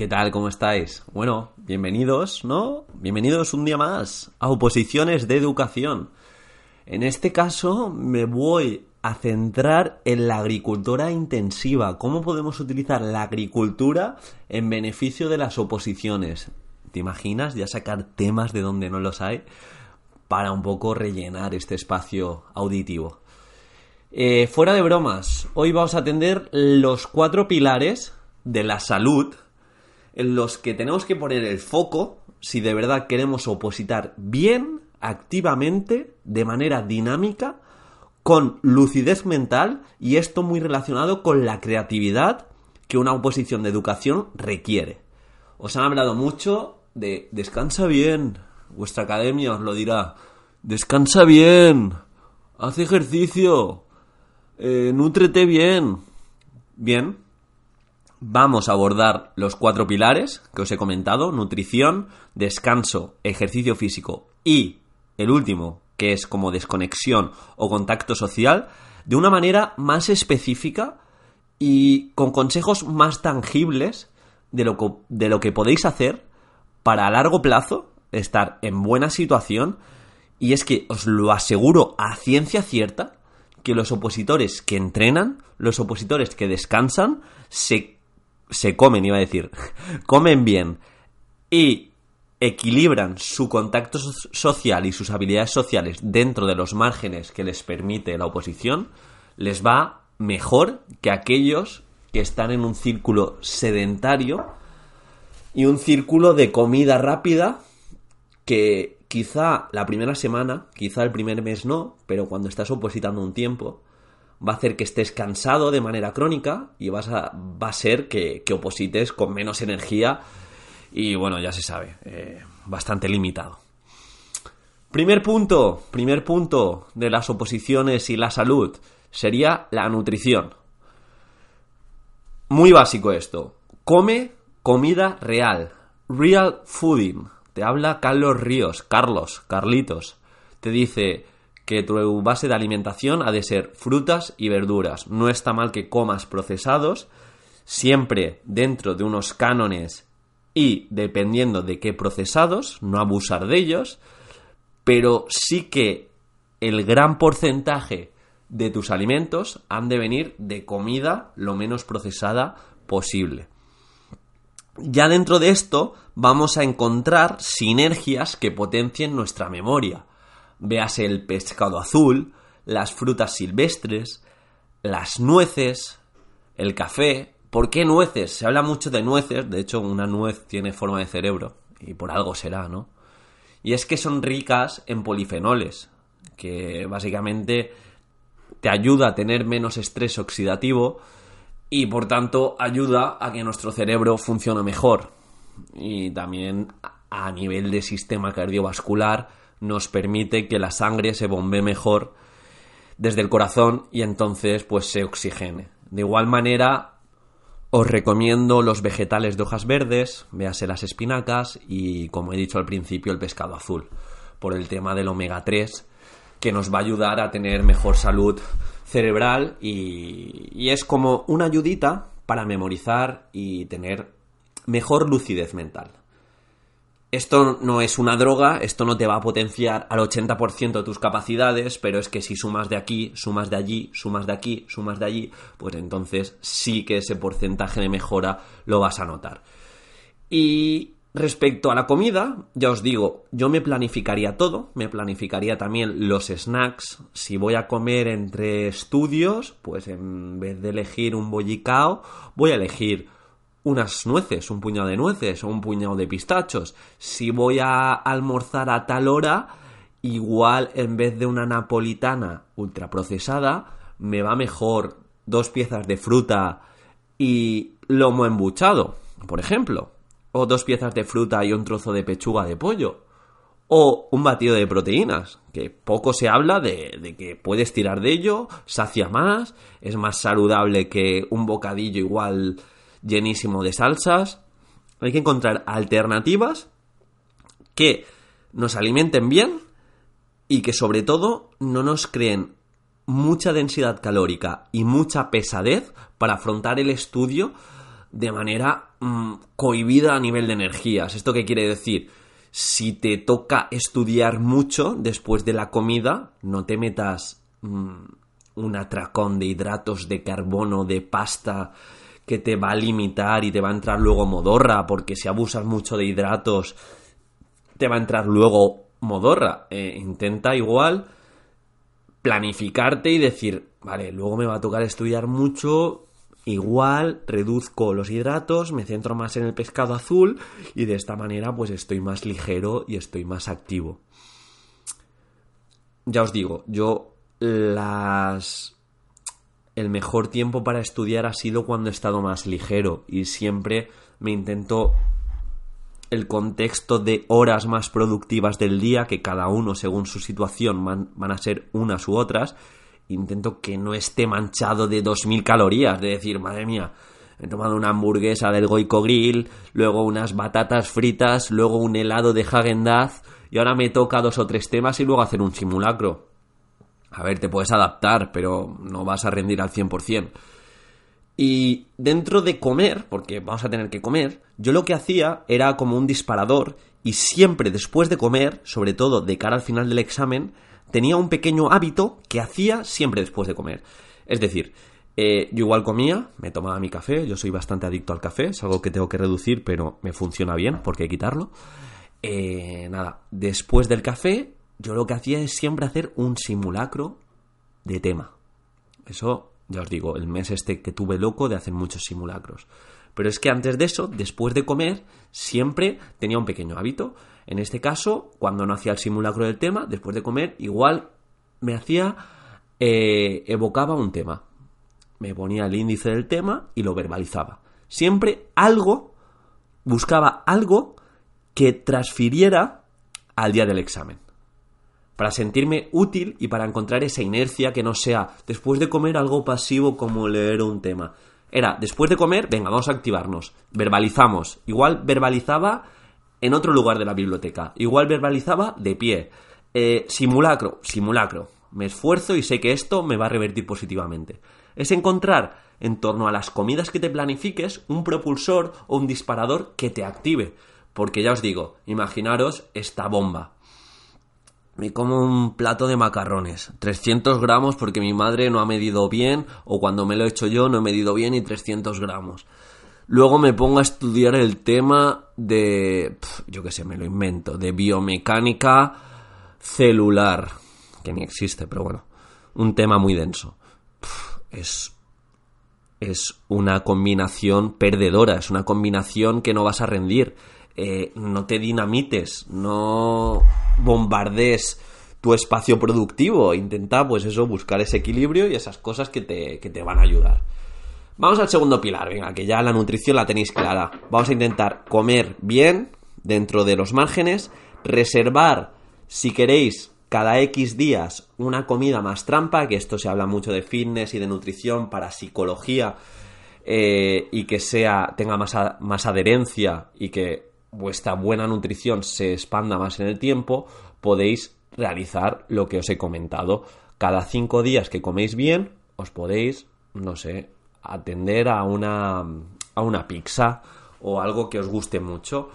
¿Qué tal? ¿Cómo estáis? Bueno, bienvenidos, ¿no? Bienvenidos un día más a Oposiciones de Educación. En este caso me voy a centrar en la agricultura intensiva. ¿Cómo podemos utilizar la agricultura en beneficio de las oposiciones? ¿Te imaginas ya sacar temas de donde no los hay para un poco rellenar este espacio auditivo? Eh, fuera de bromas, hoy vamos a atender los cuatro pilares de la salud en los que tenemos que poner el foco si de verdad queremos opositar bien, activamente, de manera dinámica, con lucidez mental y esto muy relacionado con la creatividad que una oposición de educación requiere. Os han hablado mucho de descansa bien, vuestra academia os lo dirá, descansa bien, haz ejercicio, eh, nútrete bien. Bien, vamos a abordar los cuatro pilares que os he comentado, nutrición, descanso, ejercicio físico y el último, que es como desconexión o contacto social, de una manera más específica y con consejos más tangibles de lo que, de lo que podéis hacer para a largo plazo estar en buena situación. Y es que os lo aseguro a ciencia cierta que los opositores que entrenan, los opositores que descansan, se se comen, iba a decir, comen bien y equilibran su contacto social y sus habilidades sociales dentro de los márgenes que les permite la oposición, les va mejor que aquellos que están en un círculo sedentario y un círculo de comida rápida que quizá la primera semana, quizá el primer mes no, pero cuando estás opositando un tiempo, va a hacer que estés cansado de manera crónica y vas a, va a ser que, oposites con menos energía y bueno, ya se sabe, eh, bastante limitado. Primer punto, primer punto de las oposiciones y la salud sería la nutrición. Muy básico esto. Come comida real. Real fooding. Te habla Carlos Ríos, Carlos, Carlitos. Te dice, que tu base de alimentación ha de ser frutas y verduras. No está mal que comas procesados, siempre dentro de unos cánones y dependiendo de qué procesados, no abusar de ellos, pero sí que el gran porcentaje de tus alimentos han de venir de comida lo menos procesada posible. Ya dentro de esto vamos a encontrar sinergias que potencien nuestra memoria véase el pescado azul, las frutas silvestres, las nueces, el café. ¿Por qué nueces? Se habla mucho de nueces, de hecho una nuez tiene forma de cerebro, y por algo será, ¿no? Y es que son ricas en polifenoles, que básicamente te ayuda a tener menos estrés oxidativo y por tanto ayuda a que nuestro cerebro funcione mejor. Y también a nivel de sistema cardiovascular nos permite que la sangre se bombee mejor desde el corazón y entonces pues se oxigene. De igual manera, os recomiendo los vegetales de hojas verdes, véase las espinacas y, como he dicho al principio, el pescado azul, por el tema del omega 3, que nos va a ayudar a tener mejor salud cerebral y, y es como una ayudita para memorizar y tener mejor lucidez mental. Esto no es una droga, esto no te va a potenciar al 80% de tus capacidades, pero es que si sumas de aquí, sumas de allí, sumas de aquí, sumas de allí, pues entonces sí que ese porcentaje de mejora lo vas a notar. Y respecto a la comida, ya os digo, yo me planificaría todo, me planificaría también los snacks. Si voy a comer entre estudios, pues en vez de elegir un bollicao, voy a elegir unas nueces, un puñado de nueces o un puñado de pistachos. Si voy a almorzar a tal hora, igual en vez de una napolitana ultraprocesada, me va mejor dos piezas de fruta y lomo embuchado. por ejemplo, o dos piezas de fruta y un trozo de pechuga de pollo, o un batido de proteínas, que poco se habla de, que puedes tirar de ello, sacia más, es más saludable que un bocadillo igual llenísimo de salsas. Hay que encontrar alternativas que nos alimenten bien y que sobre todo no nos creen mucha densidad calórica y mucha pesadez para afrontar el estudio de manera mm, cohibida a nivel de energías. ¿Esto qué quiere decir? si te toca estudiar mucho después de la comida, no te metas mm, un atracón de hidratos de carbono, de pasta, que te va a limitar y te va a entrar luego modorra, porque si abusas mucho de hidratos, te va a entrar luego modorra. Eh, intenta igual planificarte y decir, vale, luego me va a tocar estudiar mucho, Igual reduzco los hidratos, me centro más en el pescado azul y de esta manera pues estoy más ligero y estoy más activo. Ya os digo, yo las el mejor tiempo para estudiar ha sido cuando he estado más ligero y siempre me intento el contexto de horas más productivas del día, que cada uno según su situación van, a ser unas u otras, intento que no esté manchado de 2.000 calorías, de decir, madre mía, he tomado una hamburguesa del Goico Grill, luego unas batatas fritas, luego un helado de Hagen Dazs y ahora me toca dos o tres temas y luego hacer un simulacro. A ver, te puedes adaptar, pero no vas a rendir al 100%. Y dentro de comer, porque vamos a tener que comer, yo lo que hacía era como un disparador y siempre después de comer, sobre todo de cara al final del examen, tenía un pequeño hábito que hacía siempre después de comer. Es decir, eh, yo igual comía, me tomaba mi café, yo soy bastante adicto al café, es algo que tengo que reducir, pero me funciona bien porque hay que quitarlo. Eh, nada, después del café, yo lo que hacía es siempre hacer un simulacro de tema. Eso, ya os digo, el mes este que tuve loco de hacer muchos simulacros. Pero es que antes de eso, después de comer, siempre tenía un pequeño hábito. En este caso, cuando no hacía el simulacro del tema, después de comer, igual me hacía, eh, evocaba un tema. Me ponía el índice del tema y lo verbalizaba. Siempre algo, buscaba algo que transfiriera al día del examen. Para sentirme útil y para encontrar esa inercia que no sea después de comer algo pasivo como leer un tema. Era después de comer, venga, vamos a activarnos. Verbalizamos. Igual verbalizaba en otro lugar de la biblioteca. Igual verbalizaba de pie. Eh, simulacro, simulacro. Me esfuerzo y sé que esto me va a revertir positivamente. Es encontrar en torno a las comidas que te planifiques un propulsor o un disparador que te active. Porque ya os digo, imaginaros esta bomba. Me como un plato de macarrones, 300 gramos porque mi madre no ha medido bien o cuando me lo he hecho yo no he medido bien y 300 gramos. Luego me pongo a estudiar el tema de, yo qué sé, me lo invento, de biomecánica celular, que ni existe, pero bueno, un tema muy denso. es, es una combinación perdedora, es una combinación que no vas a rendir. Eh, no te dinamites, no bombardees tu espacio productivo, intenta pues eso, buscar ese equilibrio y esas cosas que te, que te van a ayudar. Vamos al segundo pilar, venga, que ya la nutrición la tenéis clara. Vamos a intentar comer bien dentro de los márgenes, reservar, si queréis, cada X días una comida más trampa, que esto se habla mucho de fitness y de nutrición para psicología eh, y que sea, tenga más, más adherencia y que vuestra buena nutrición se expanda más en el tiempo, podéis realizar lo que os he comentado. Cada cinco días que coméis bien, os podéis, no sé, atender a una, a una pizza o algo que os guste mucho.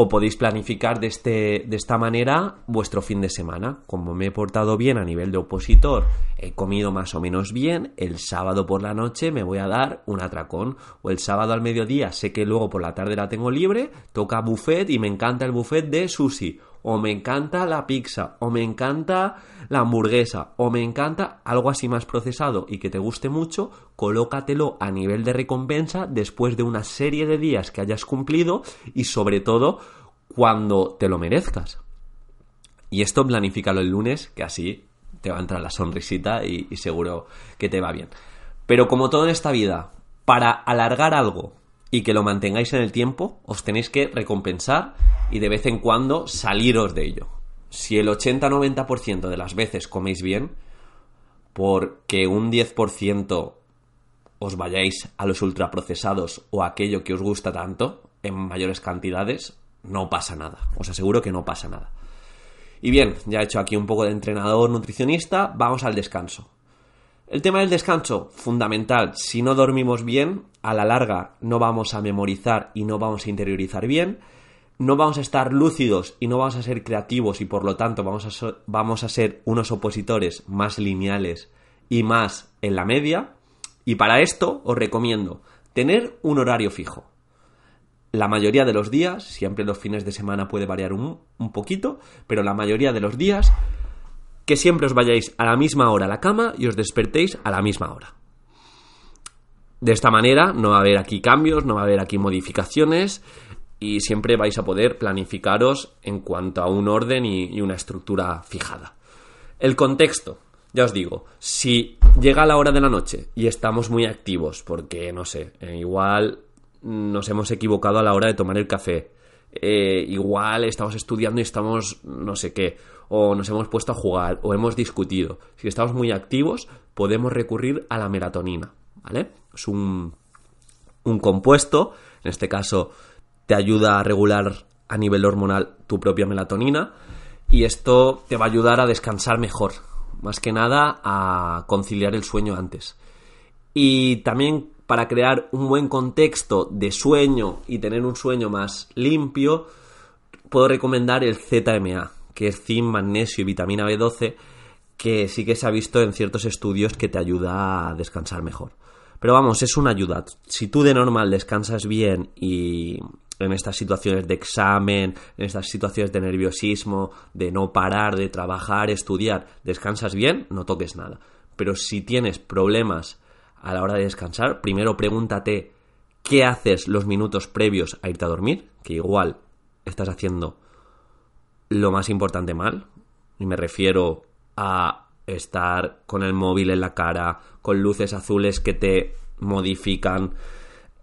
O podéis planificar de, este, de esta manera vuestro fin de semana. Como me he portado bien a nivel de opositor, he comido más o menos bien, el sábado por la noche me voy a dar un atracón. O el sábado al mediodía sé que luego por la tarde la tengo libre, toca buffet y me encanta el buffet de sushi o me encanta la pizza, o me encanta la hamburguesa, o me encanta algo así más procesado y que te guste mucho, colócatelo a nivel de recompensa después de una serie de días que hayas cumplido y sobre todo cuando te lo merezcas. Y esto planifícalo el lunes, que así te va a entrar la sonrisita y, y seguro que te va bien. Pero como todo en esta vida, para alargar algo y que lo mantengáis en el tiempo, os tenéis que recompensar y de vez en cuando saliros de ello. Si el 80-90% de las veces coméis bien, porque un 10% os vayáis a los ultraprocesados o a aquello que os gusta tanto en mayores cantidades, no pasa nada. Os aseguro que no pasa nada. Y bien, ya he hecho aquí un poco de entrenador nutricionista, vamos al descanso. El tema del descanso, fundamental. Si no dormimos bien, a la larga no vamos a memorizar y no vamos a interiorizar bien, no vamos a estar lúcidos y no vamos a ser creativos y por lo tanto vamos a, vamos a ser unos opositores más lineales y más en la media. Y para esto os recomiendo tener un horario fijo. La mayoría de los días, siempre los fines de semana puede variar un, un poquito, pero la mayoría de los días que siempre os vayáis a la misma hora a la cama y os despertéis a la misma hora. De esta manera no va a haber aquí cambios, no va a haber aquí modificaciones y siempre vais a poder planificaros en cuanto a un orden y, una estructura fijada. El contexto, ya os digo, si llega la hora de la noche y estamos muy activos porque, no sé, eh, igual nos hemos equivocado a la hora de tomar el café, eh, igual estamos estudiando y estamos no sé qué, o nos hemos puesto a jugar, o hemos discutido. Si estamos muy activos, podemos recurrir a la melatonina, ¿vale? Es un, un compuesto, en este caso te ayuda a regular a nivel hormonal tu propia melatonina, y esto te va a ayudar a descansar mejor, más que nada a conciliar el sueño antes. Y también para crear un buen contexto de sueño y tener un sueño más limpio, puedo recomendar el ZMA, que es zinc, magnesio y vitamina B12, que sí que se ha visto en ciertos estudios que te ayuda a descansar mejor. Pero vamos, es una ayuda. Si tú de normal descansas bien y en estas situaciones de examen, en estas situaciones de nerviosismo, de no parar, de trabajar, estudiar, descansas bien, no toques nada. Pero si tienes problemas a la hora de descansar, primero pregúntate qué haces los minutos previos a irte a dormir, que igual estás haciendo lo más importante mal, y me refiero a estar con el móvil en la cara, con luces azules que te modifican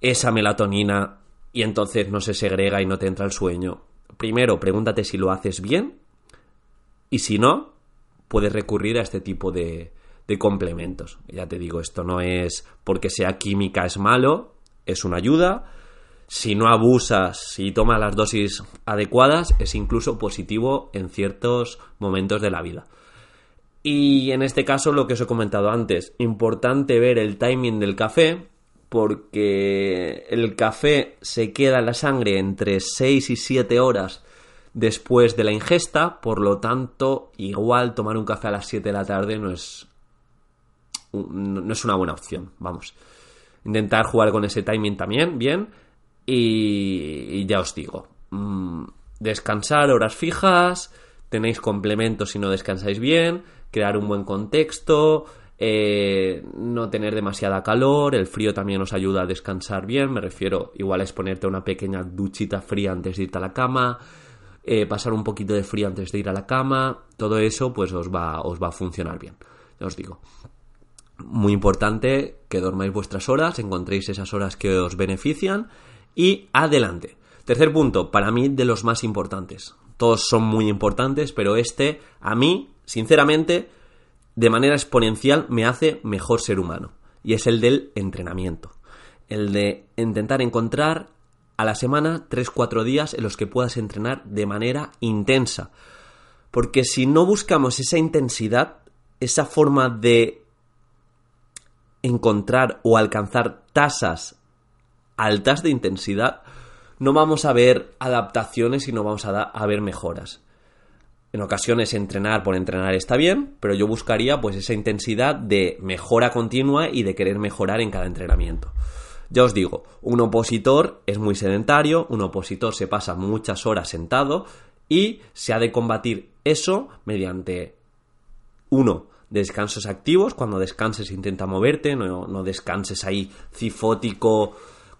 esa melatonina y entonces no se segrega y no te entra el sueño. Primero, pregúntate si lo haces bien y si no, puedes recurrir a este tipo de, de complementos. Ya te digo, esto no es porque sea química es malo, es una ayuda. Si no abusas, si tomas las dosis adecuadas, es incluso positivo en ciertos momentos de la vida. Y en este caso, lo que os he comentado antes, importante ver el timing del café, porque el café se queda en la sangre entre 6 y 7 horas después de la ingesta, por lo tanto, igual tomar un café a las 7 de la tarde no es no es una buena opción, vamos. Intentar jugar con ese timing también, bien. Y, ya os digo, mm, descansar horas fijas, tenéis complementos si no descansáis bien, crear un buen contexto, eh, no tener demasiada calor, el frío también os ayuda a descansar bien, me refiero igual a exponerte una pequeña duchita fría antes de irte a la cama, eh, pasar un poquito de frío antes de ir a la cama, todo eso pues os va, os va a funcionar bien, ya os digo. Muy importante que dormáis vuestras horas, encontréis esas horas que os benefician y adelante. Tercer punto, para mí de los más importantes. Todos son muy importantes, pero este a mí, sinceramente, de manera exponencial me hace mejor ser humano. Y es el del entrenamiento. El de intentar encontrar a la semana 3-4 días en los que puedas entrenar de manera intensa. Porque si no buscamos esa intensidad, esa forma de encontrar o alcanzar tasas altas de intensidad, no vamos a ver adaptaciones y no vamos a, ver mejoras. En ocasiones entrenar por entrenar está bien, pero yo buscaría pues esa intensidad de mejora continua y de querer mejorar en cada entrenamiento. Ya os digo, un opositor es muy sedentario, un opositor se pasa muchas horas sentado y se ha de combatir eso mediante uno, descansos activos. Cuando descanses intenta moverte, no, no descanses ahí cifótico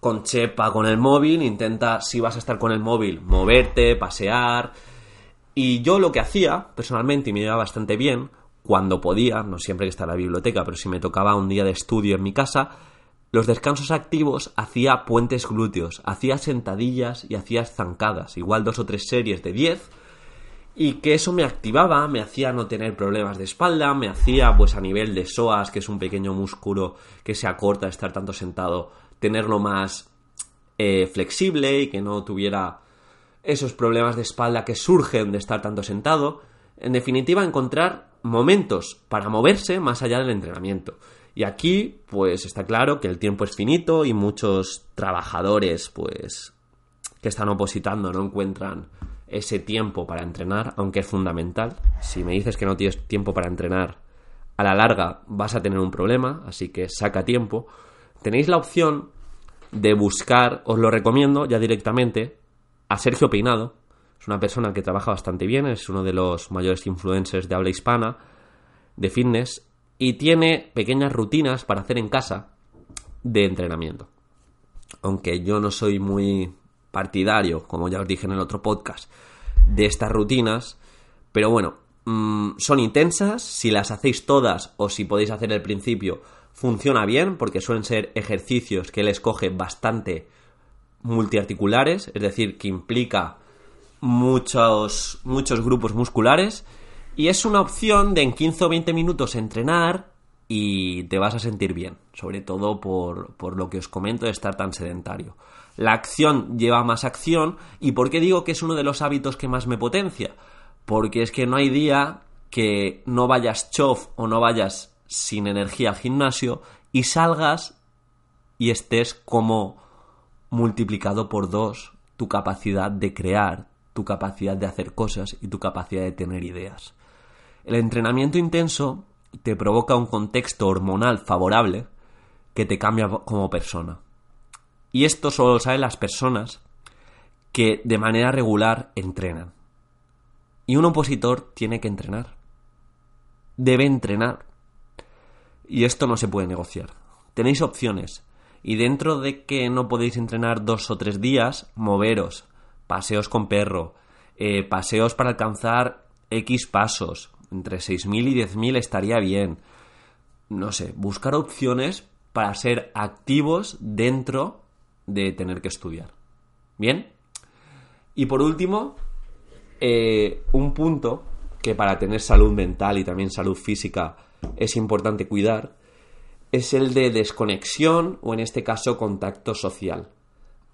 con chepa con el móvil. Intenta, si vas a estar con el móvil, moverte, pasear. Y yo lo que hacía, personalmente, y me iba bastante bien, cuando podía, no siempre que está en la biblioteca, pero si me tocaba un día de estudio en mi casa, los descansos activos hacía puentes glúteos, hacía sentadillas y hacía zancadas, igual dos o tres series de 10, y que eso me activaba, me hacía no tener problemas de espalda, me hacía pues a nivel de psoas, que es un pequeño músculo que se acorta de estar tanto sentado, tenerlo más eh, flexible y que no tuviera esos problemas de espalda que surgen de estar tanto sentado. En definitiva, encontrar momentos para moverse más allá del entrenamiento. Y aquí, pues está claro que el tiempo es finito y muchos trabajadores, pues, que están opositando no encuentran ese tiempo para entrenar, aunque es fundamental. Si me dices que no tienes tiempo para entrenar, a la larga vas a tener un problema, así que saca tiempo. Tenéis la opción de buscar, os lo recomiendo ya directamente, a Sergio Peinado. Es una persona que trabaja bastante bien, es uno de los mayores influencers de habla hispana de fitness y tiene pequeñas rutinas para hacer en casa de entrenamiento. Aunque yo no soy muy partidario, como ya os dije en el otro podcast, de estas rutinas, pero bueno, mm, son intensas, si las hacéis todas o si podéis hacer el principio, funciona bien porque suelen ser ejercicios que él escoge bastante multiarticulares, es decir, que implica muchos, muchos grupos musculares y es una opción de en 15 o 20 minutos entrenar y te vas a sentir bien, sobre todo por, por lo que os comento de estar tan sedentario. La acción lleva más acción y ¿por qué digo que es uno de los hábitos que más me potencia? Porque es que no hay día que no vayas chof o no vayas sin energía al gimnasio y salgas y estés como multiplicado por dos tu capacidad de crear, tu capacidad de hacer cosas y tu capacidad de tener ideas. El entrenamiento intenso te provoca un contexto hormonal favorable que te cambia como persona. Y esto solo lo saben las personas que de manera regular entrenan. Y un opositor tiene que entrenar. Debe entrenar. Y esto no se puede negociar. Tenéis opciones. Y dentro de que no podéis entrenar dos o tres días, moveros. Paseos con perro. Eh, paseos para alcanzar X pasos. Entre 6.000 y 10.000 estaría bien. No sé, buscar opciones para ser activos dentro de tener que estudiar. ¿Bien? Y por último, eh, un punto que para tener salud mental y también salud física es importante cuidar es el de desconexión o en este caso contacto social.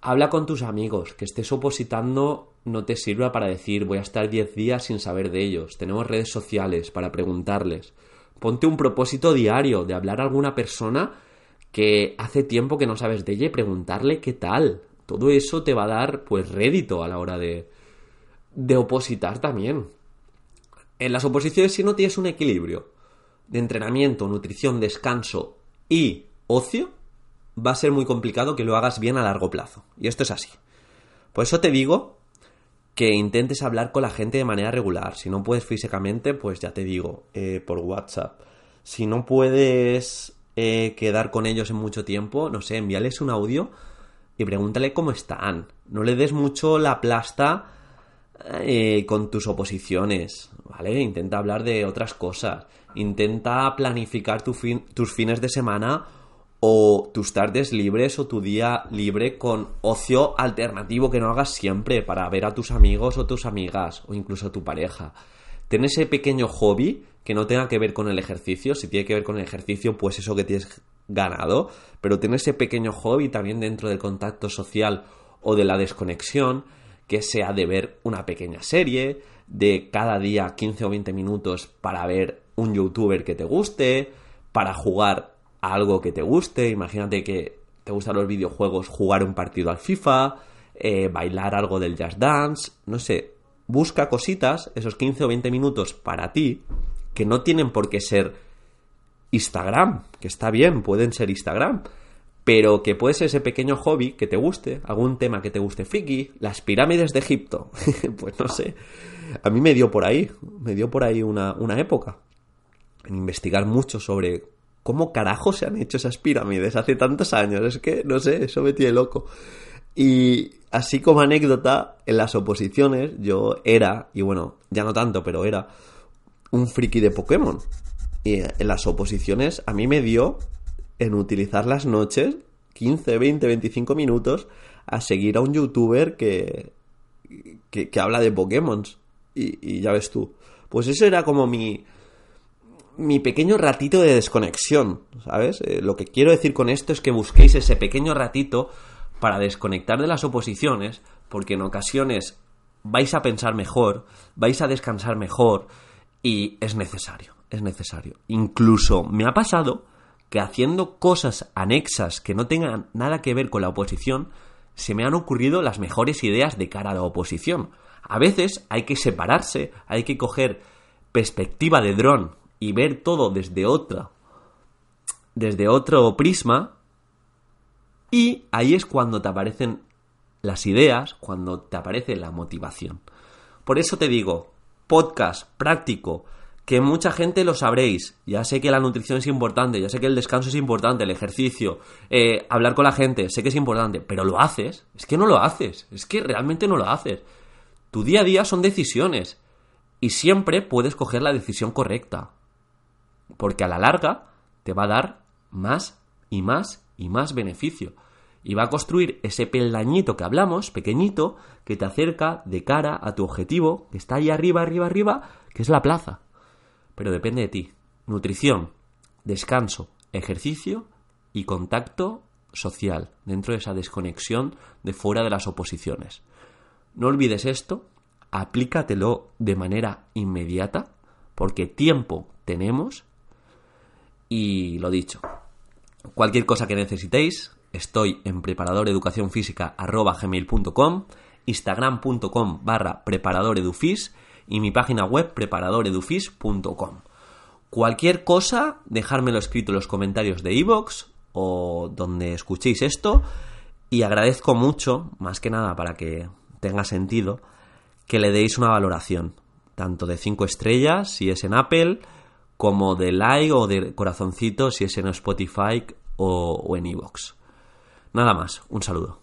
Habla con tus amigos, que estés opositando no te sirva para decir voy a estar 10 días sin saber de ellos. Tenemos redes sociales para preguntarles. Ponte un propósito diario de hablar a alguna persona que hace tiempo que no sabes de ella y preguntarle qué tal. Todo eso te va a dar pues rédito a la hora de, de opositar también. En las oposiciones si no tienes un equilibrio de entrenamiento, nutrición, descanso y ocio, va a ser muy complicado que lo hagas bien a largo plazo. Y esto es así. Por eso te digo que intentes hablar con la gente de manera regular. Si no puedes físicamente, pues ya te digo, eh, por WhatsApp. Si no puedes eh, quedar con ellos en mucho tiempo, no sé, envíales un audio y pregúntale cómo están. No le des mucho la plasta eh, con tus oposiciones, ¿vale? Intenta hablar de otras cosas. Intenta planificar tus fines de semana o tus tardes libres o tu día libre con ocio alternativo que no hagas siempre para ver a tus amigos o tus amigas o incluso a tu pareja. Ten ese pequeño hobby que no tenga que ver con el ejercicio. Si tiene que ver con el ejercicio, pues eso que tienes ganado. Pero ten ese pequeño hobby también dentro del contacto social o de la desconexión, que sea de ver una pequeña serie, de cada día 15 o 20 minutos para ver un youtuber que te guste, para jugar algo que te guste. Imagínate que te gustan los videojuegos, jugar un partido al FIFA, eh, bailar algo del jazz dance, no sé. Busca cositas, esos 15 o 20 minutos para ti, que no tienen por qué ser Instagram, que está bien, pueden ser Instagram, pero que puede ser ese pequeño hobby que te guste, algún tema que te guste friki, las pirámides de Egipto, pues no sé, a mí me dio por ahí, me dio por ahí una, una época, en investigar mucho sobre cómo carajo se han hecho esas pirámides hace tantos años, es que, no sé, eso me tiene loco. Y así como anécdota, en las oposiciones yo era, y bueno, ya no tanto, pero era un friki de Pokémon. Y en las oposiciones a mí me dio en utilizar las noches 15, 20, 25 minutos a seguir a un youtuber que, que, habla de Pokémon. Y, ya ves tú. Pues eso era como mi, mi pequeño ratito de desconexión, ¿sabes? Eh, lo que quiero decir con esto es que busquéis ese pequeño ratito para desconectar de las oposiciones, porque en ocasiones vais a pensar mejor, vais a descansar mejor y es necesario, es necesario. Incluso me ha pasado que haciendo cosas anexas que no tengan nada que ver con la oposición, se me han ocurrido las mejores ideas de cara a la oposición. A veces hay que separarse, hay que coger perspectiva de dron y ver todo desde otra desde otro prisma y ahí es cuando te aparecen las ideas, cuando te aparece la motivación. Por eso te digo, podcast práctico, que mucha gente lo sabréis. Ya sé que la nutrición es importante, ya sé que el descanso es importante, el ejercicio, eh, hablar con la gente, sé que es importante, pero lo haces. Es que no lo haces, es que realmente no lo haces. Tu día a día son decisiones y siempre puedes coger la decisión correcta. Porque a la larga te va a dar más y más y más beneficio. Y va a construir ese peldañito que hablamos, pequeñito, que te acerca de cara a tu objetivo, que está ahí arriba, arriba, arriba, que es la plaza pero depende de ti. Nutrición, descanso, ejercicio y contacto social dentro de esa desconexión de fuera de las oposiciones. No olvides esto, aplícatelo de manera inmediata, porque tiempo tenemos y lo dicho. Cualquier cosa que necesitéis, estoy en preparadoreducacionfísica.com, instagram.com barra preparadoredufis y mi página web preparadoredufis.com. Cualquier cosa, dejármelo escrito en los comentarios de iVoox o donde escuchéis esto y agradezco mucho, más que nada para que tenga sentido, que le deis una valoración, tanto de 5 estrellas si es en Apple, como de like o de corazoncito si es en Spotify o, o en iVoox. Nada más, un saludo.